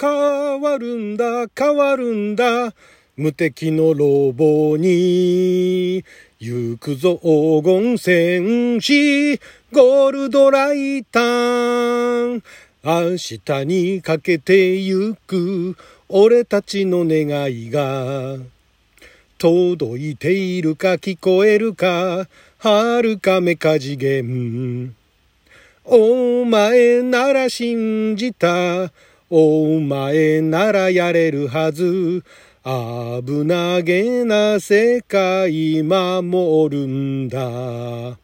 変わるんだ、変わるんだ。無敵の牢房に、行くぞ黄金戦士、ゴールドライター。明日にかけてゆく、俺たちの願いが、届いているか聞こえるか、遥かメカ次元。お前なら信じた。お前ならやれるはず。危なげな世界守るんだ。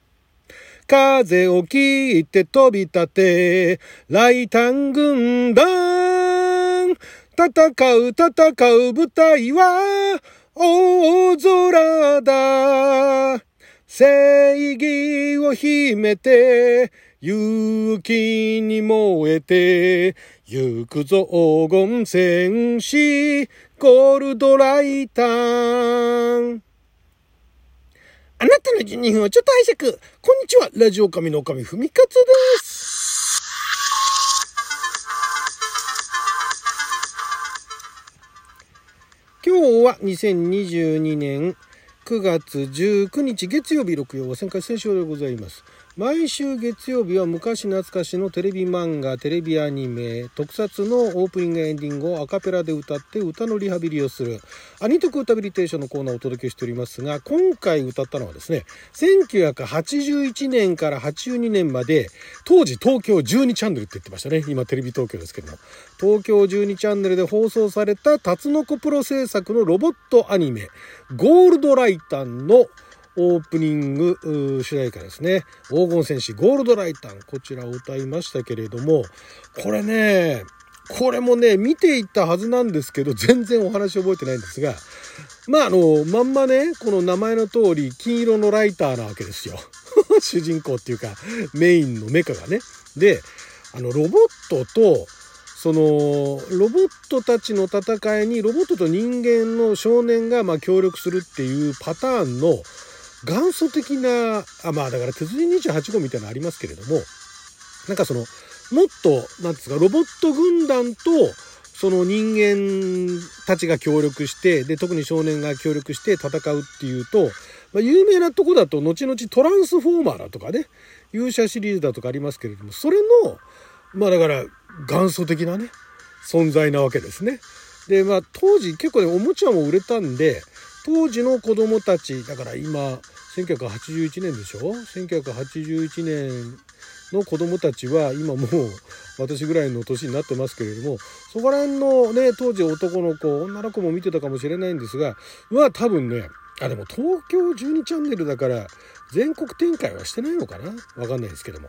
風を切って飛び立て、ライタン軍団。戦う戦う舞台は大空だ。正義を秘めて、勇気に燃えて、行くぞ黄金戦士、ゴールドライター。あなたの12分をちょっと拝借。こんにちは。ラジオ神の神ふみかつです。今日は2022年9月19日月曜日6曜は旋回戦勝でございます。毎週月曜日は昔懐かしのテレビ漫画、テレビアニメ、特撮のオープニングエンディングをアカペラで歌って歌のリハビリをするアニトク歌ビリテーションのコーナーをお届けしておりますが、今回歌ったのはですね、1981年から82年まで、当時東京12チャンネルって言ってましたね。今テレビ東京ですけども。東京12チャンネルで放送されたタツノコプロ制作のロボットアニメ、ゴールドライタンのオープニング主題歌ですね。黄金戦士ゴールドライタン。こちらを歌いましたけれども、これね、これもね、見ていったはずなんですけど、全然お話覚えてないんですが、まあ、あの、まんまね、この名前の通り、金色のライターなわけですよ。主人公っていうか、メインのメカがね。で、あの、ロボットと、その、ロボットたちの戦いに、ロボットと人間の少年が、まあ、協力するっていうパターンの、元祖的な、あまあだから鉄人28号みたいなのありますけれども、なんかその、もっと、なんですか、ロボット軍団と、その人間たちが協力して、で、特に少年が協力して戦うっていうと、まあ、有名なとこだと、後々トランスフォーマーだとかね、勇者シリーズだとかありますけれども、それの、まあだから、元祖的なね、存在なわけですね。で、まあ当時結構ね、おもちゃも売れたんで、当時の子供たち、だから今、1981年でしょ ?1981 年の子供たちは今もう私ぐらいの年になってますけれども、そこら辺のね、当時男の子、女の子も見てたかもしれないんですが、は多分ね、あ、でも東京12チャンネルだから全国展開はしてないのかな？わかんないですけども。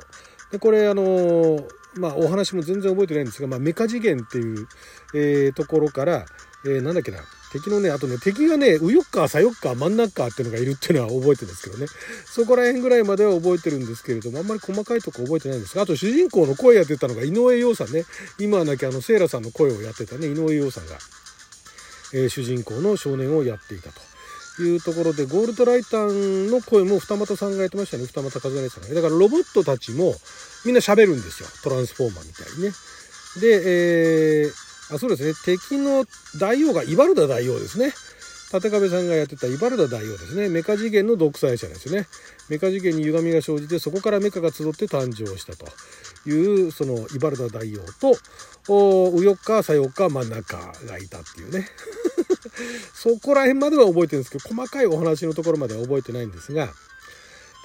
で、これあのまあお話も全然覚えてないんですが、まあメカ次元っていう、えー、ところから、えー、なんだっけな、敵のね、あとね、敵がね、ウヨッカー、サヨッカー、真ん中っていうのがいるっていうのは覚えてるんですけどね。そこら辺ぐらいまでは覚えてるんですけれども、あんまり細かいとこ覚えてないんですが、あと主人公の声やってたのが井上陽さんね。今はなきゃあの、セイラさんの声をやってたね、井上陽さんが、えー、主人公の少年をやっていたと。いうところで、ゴールドライターの声も二俣さんがやってましたね。二俣和成さんがね。だからロボットたちもみんな喋るんですよ。トランスフォーマーみたいにね。で、えー、あそうですね。敵の大王がイバルダ大王ですね。立壁さんがやってたイバルダ大王ですね。メカ次元の独裁者ですね。メカ次元に歪みが生じて、そこからメカが集って誕生したという、そのイバルダ大王と、お右翼か左翼か真ん中がいたっていうね。そこら辺までは覚えてるんですけど、細かいお話のところまでは覚えてないんですが、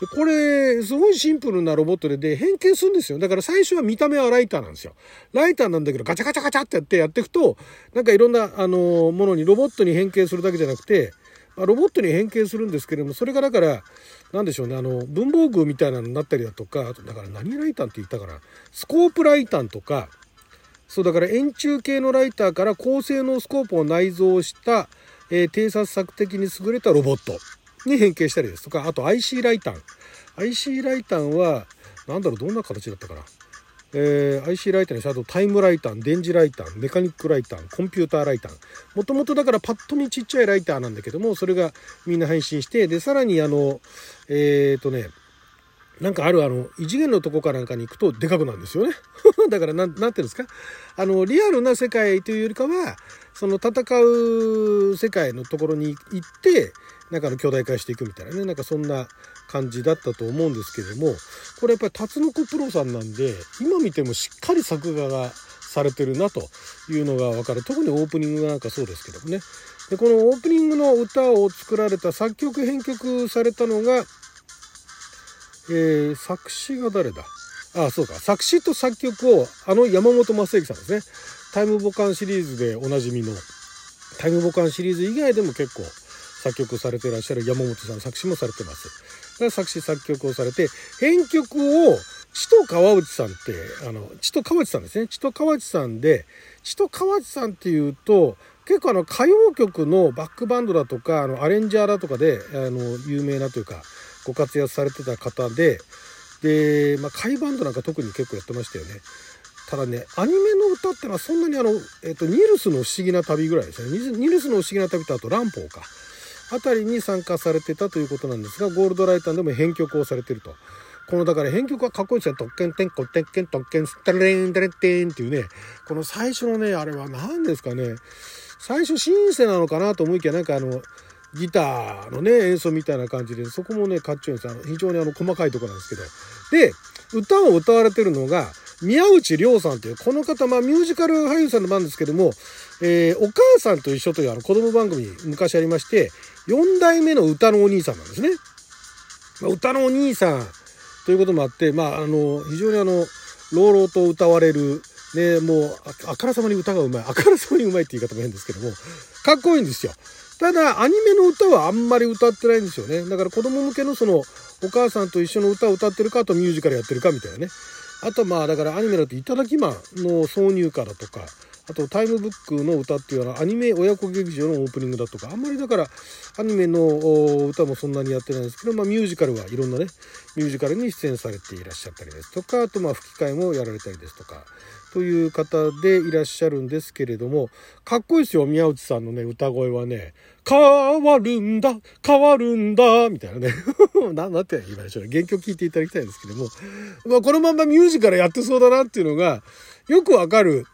で、これ、すごいシンプルなロボットで、で、変形するんですよ。だから最初は見た目はライターなんですよ。ライターなんだけど、ガチャガチャガチャってやってやっていくと、なんかいろんな、あの、ものにロボットに変形するだけじゃなくて、まあ、ロボットに変形するんですけれども、それがだから、なんでしょうね、あの、文房具みたいなのになったりだとか、あと、だから何ライターって言ったかな、スコープライターとか、そうだから円柱形のライターから高性能スコープを内蔵した、えー、偵察策的に優れたロボットに変形したりですとか、あと IC ライタン。IC ライタンは、なんだろう、どんな形だったかな。えー、IC ライターにしたとタイムライタン、電磁ライタン、メカニックライタン、コンピューターライタン。もともとだからパッと見ちっちゃいライターなんだけども、それがみんな配信して、で、さらにあの、えっ、ー、とね、なんかあるあの異次元のとこかなんかに行くとでかくなんですよね だからなんなんていうんですか？あのリアルな世界というよりかはその戦う世界のところに行ってなんかの巨大化していくみたいなね。なんかそんな感じだったと思うんですけどもこれやっぱり辰野プロさんなんで今見てもしっかり作画がされてるなというのが分かる。特にオープニングなんかそうですけどもね。でこのオープニングの歌を作られた作曲編曲されたのが、えー、作詞が誰だ？ああそうか。作詞と作曲をあの山本正幸さんですね。タイムボカンシリーズでおなじみの。タイムボカンシリーズ以外でも結構作曲されていらっしゃる山本さん作詞もされてます作詞作曲をされて編曲を千と川内さんってあの千と川内さんですね千と川内さんで千と川内さんっていうと結構あの歌謡曲のバックバンドだとかあのアレンジャーだとかであの有名なというかご活躍されてた方でで、まあ、甲斐バンドなんか特に結構やってましたよね。ただね、アニメの歌ってのはそんなにあの、えっ、と、ニルスの不思議な旅ぐらいですね。ニルスの不思議な旅とあと乱歩か。あたりに参加されてたということなんですが、ゴールドライターでも編曲をされてると。このだから編曲はかっこいいですね。特権テンコテンケン特権スタレンデレンテンっていうね、この最初のね、あれは何ですかね。最初シンセなのかなと思いきやなんかあの、ギターのね、演奏みたいな感じで、そこもね、かっちょいんです。あの、非常にあの、細かいところなんですけど。で、歌を歌われてるのが、宮内亮さんという、この方、まあ、ミュージカル俳優さんの番ですけども、えー、お母さんと一緒というあの子供番組昔ありまして、4代目の歌のお兄さんなんですね。まあ、歌のお兄さんということもあって、まあ、あの、非常にあの、朗々と歌われる、ね、もう、あからさまに歌がうまい。あからさまにうまいって言い方も変ですけども、かっこいいんですよ。ただ、アニメの歌はあんまり歌ってないんですよね。だから子供向けのその、お母さんと一緒の歌を歌ってるか、あとミュージカルやってるかみたいなね。あとまあ、だからアニメだと、いただきまんの挿入歌だとか、あとタイムブックの歌っていうのはアニメ親子劇場のオープニングだとか、あんまりだからアニメの歌もそんなにやってないんですけど、まあミュージカルはいろんなね、ミュージカルに出演されていらっしゃったりですとか、あとまあ吹き替えもやられたりですとか、という方でいらっしゃるんですけれども、かっこいいですよ、宮内さんのね、歌声はね。変わるんだ、変わるんだ、みたいなね。な、なんて言いましょうね。原曲聴いていただきたいんですけども、まあ、このままミュージカルやってそうだなっていうのが、よくわかる。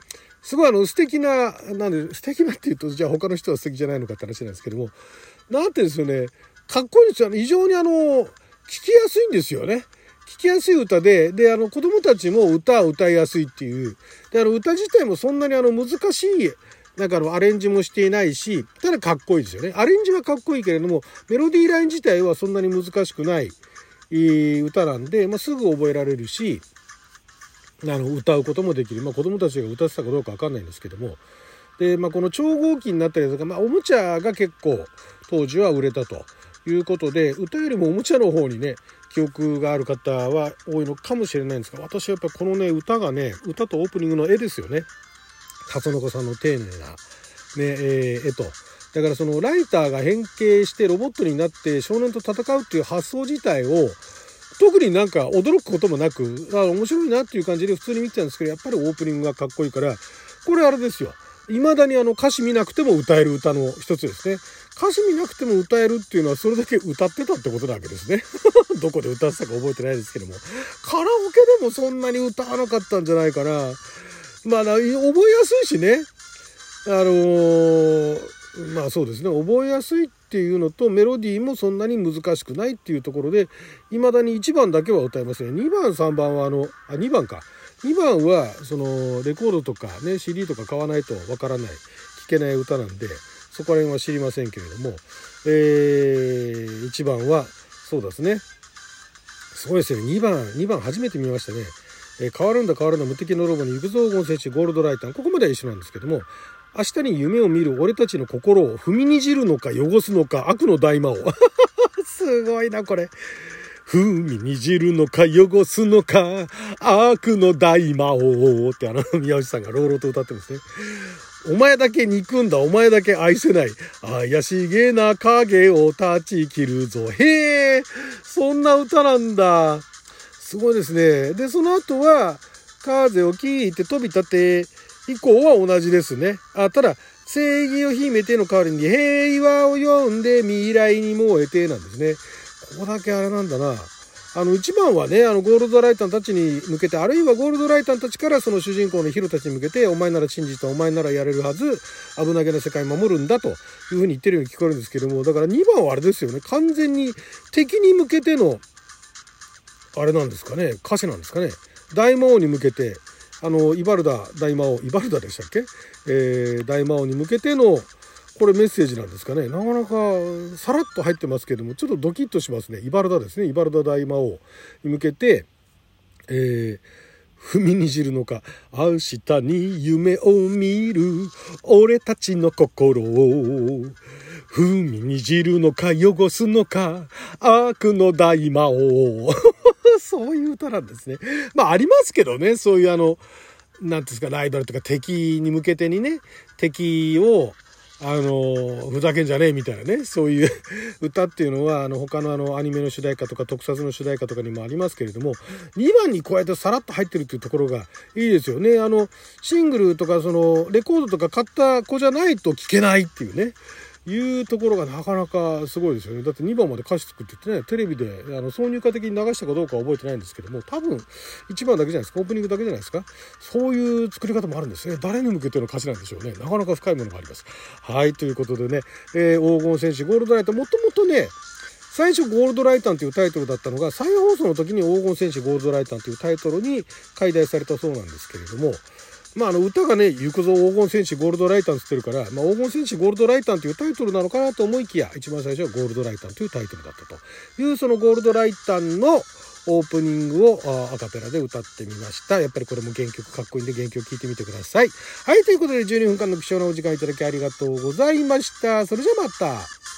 すごいあの素敵な、なんで、素敵なっていうと、じゃあ他の人は素敵じゃないのかって話なんですけども、なんてですよね、かっこいいんですよ。非常にあの、聞きやすいんですよね。聞きやすい歌で、で、あの、子供たちも歌を歌いやすいっていう。で、あの、歌自体もそんなにあの、難しい、なんかあの、アレンジもしていないし、ただかっこいいですよね。アレンジはかっこいいけれども、メロディーライン自体はそんなに難しくない、歌なんで、まあ、すぐ覚えられるし、あの、歌うこともできる。まあ、子供たちが歌ってたかどうかわかんないんですけども。で、まあ、この超合金になったりとか、まあ、おもちゃが結構当時は売れたということで、歌よりもおもちゃの方にね、記憶がある方は多いのかもしれないんですが、私はやっぱこのね、歌がね、歌とオープニングの絵ですよね。勝の子さんの丁寧な、ね、えー、絵と。だからそのライターが変形してロボットになって少年と戦うっていう発想自体を特になんか驚くこともなく、あ面白いなっていう感じで普通に見てたんですけど、やっぱりオープニングがかっこいいから、これあれですよ。未だにあの歌詞見なくても歌える歌の一つですね。歌詞見なくても歌えるっていうのはそれだけ歌ってたってことなわけですね。どこで歌ってたか覚えてないですけども。カラオケでもそんなに歌わなかったんじゃないかな。まあ、覚えやすいしね。あのー、まあそうですね。覚えやすいっっていうのとメロディーもそんなに難しくないっていうところで、未だに1番だけは歌えますね。2番、3番はあの、あ、2番か。2番は、その、レコードとかね、CD とか買わないとわからない、聴けない歌なんで、そこら辺は知りませんけれども、えー、1番は、そうですね。すごいですよね。2番、2番初めて見ましたね。え、変わるんだ変わるんだ無敵のロボに行くぞゴン選手ゴールドライター。ここまでは一緒なんですけども、明日に夢を見る俺たちの心を踏みにじるのか汚すのか悪の大魔王。すごいな、これ。踏みにじるのか汚すのか悪の大魔王ってあの宮内さんが朗々と歌ってるんですね。お前だけ憎んだ、お前だけ愛せない。怪しげな影を断ち切るぞ。へえ、そんな歌なんだ。すごいですね。で、その後は、風を聞いて飛び立て以降は同じですね。あ、ただ、正義を秘めての代わりに平和を読んで未来に燃えてなんですね。ここだけあれなんだな。あの、一番はね、あの、ゴールドライターたちに向けて、あるいはゴールドライターたちからその主人公のヒロたちに向けて、お前なら信じた、お前ならやれるはず、危なげな世界守るんだというふうに言ってるように聞こえるんですけども、だから2番はあれですよね、完全に敵に向けての、あれなんですかね、歌詞なんですかね。大魔王に向けて、あの、イバルダ大魔王、イバルダでしたっけ？えー、大魔王に向けての、これメッセージなんですかね？なかなかさらっと入ってますけども、ちょっとドキッとしますね。イバルダですね。イバルダ大魔王に向けて、えー、踏みにじるのか、明日に夢を見る、俺たちの心を。踏みにじるのか、汚すのか、悪の大魔王。そういう歌なんですね。まあありますけどね、そういうあの、なんですか、ライバルとか敵に向けてにね、敵を、あの、ふざけんじゃねえみたいなね、そういう 歌っていうのは、あの、他のあの、アニメの主題歌とか特撮の主題歌とかにもありますけれども、2番に加えてさらっと入ってるっていうところがいいですよね。あの、シングルとかその、レコードとか買った子じゃないと聴けないっていうね。いうところがなかなかすごいですよね。だって2番まで歌詞作って言ってね、テレビであの挿入歌的に流したかどうかは覚えてないんですけども、多分1番だけじゃないですか、オープニングだけじゃないですか。そういう作り方もあるんですね。誰に向けての歌詞なんでしょうね。なかなか深いものがあります。はい、ということでね、えー、黄金戦士ゴールドライト、もともとね、最初ゴールドライタンというタイトルだったのが、再放送の時に黄金戦士ゴールドライタンというタイトルに解題されたそうなんですけれども、まあ、あの歌がね、行くぞ黄金戦士ゴールドライタンつってるから、まあ、黄金戦士ゴールドライタンというタイトルなのかなと思いきや、一番最初はゴールドライタンというタイトルだったという、そのゴールドライタンのオープニングをアカペラで歌ってみました。やっぱりこれも原曲かっこいいんで原曲聴いてみてください。はい、ということで12分間の貴重なお時間いただきありがとうございました。それじゃあまた。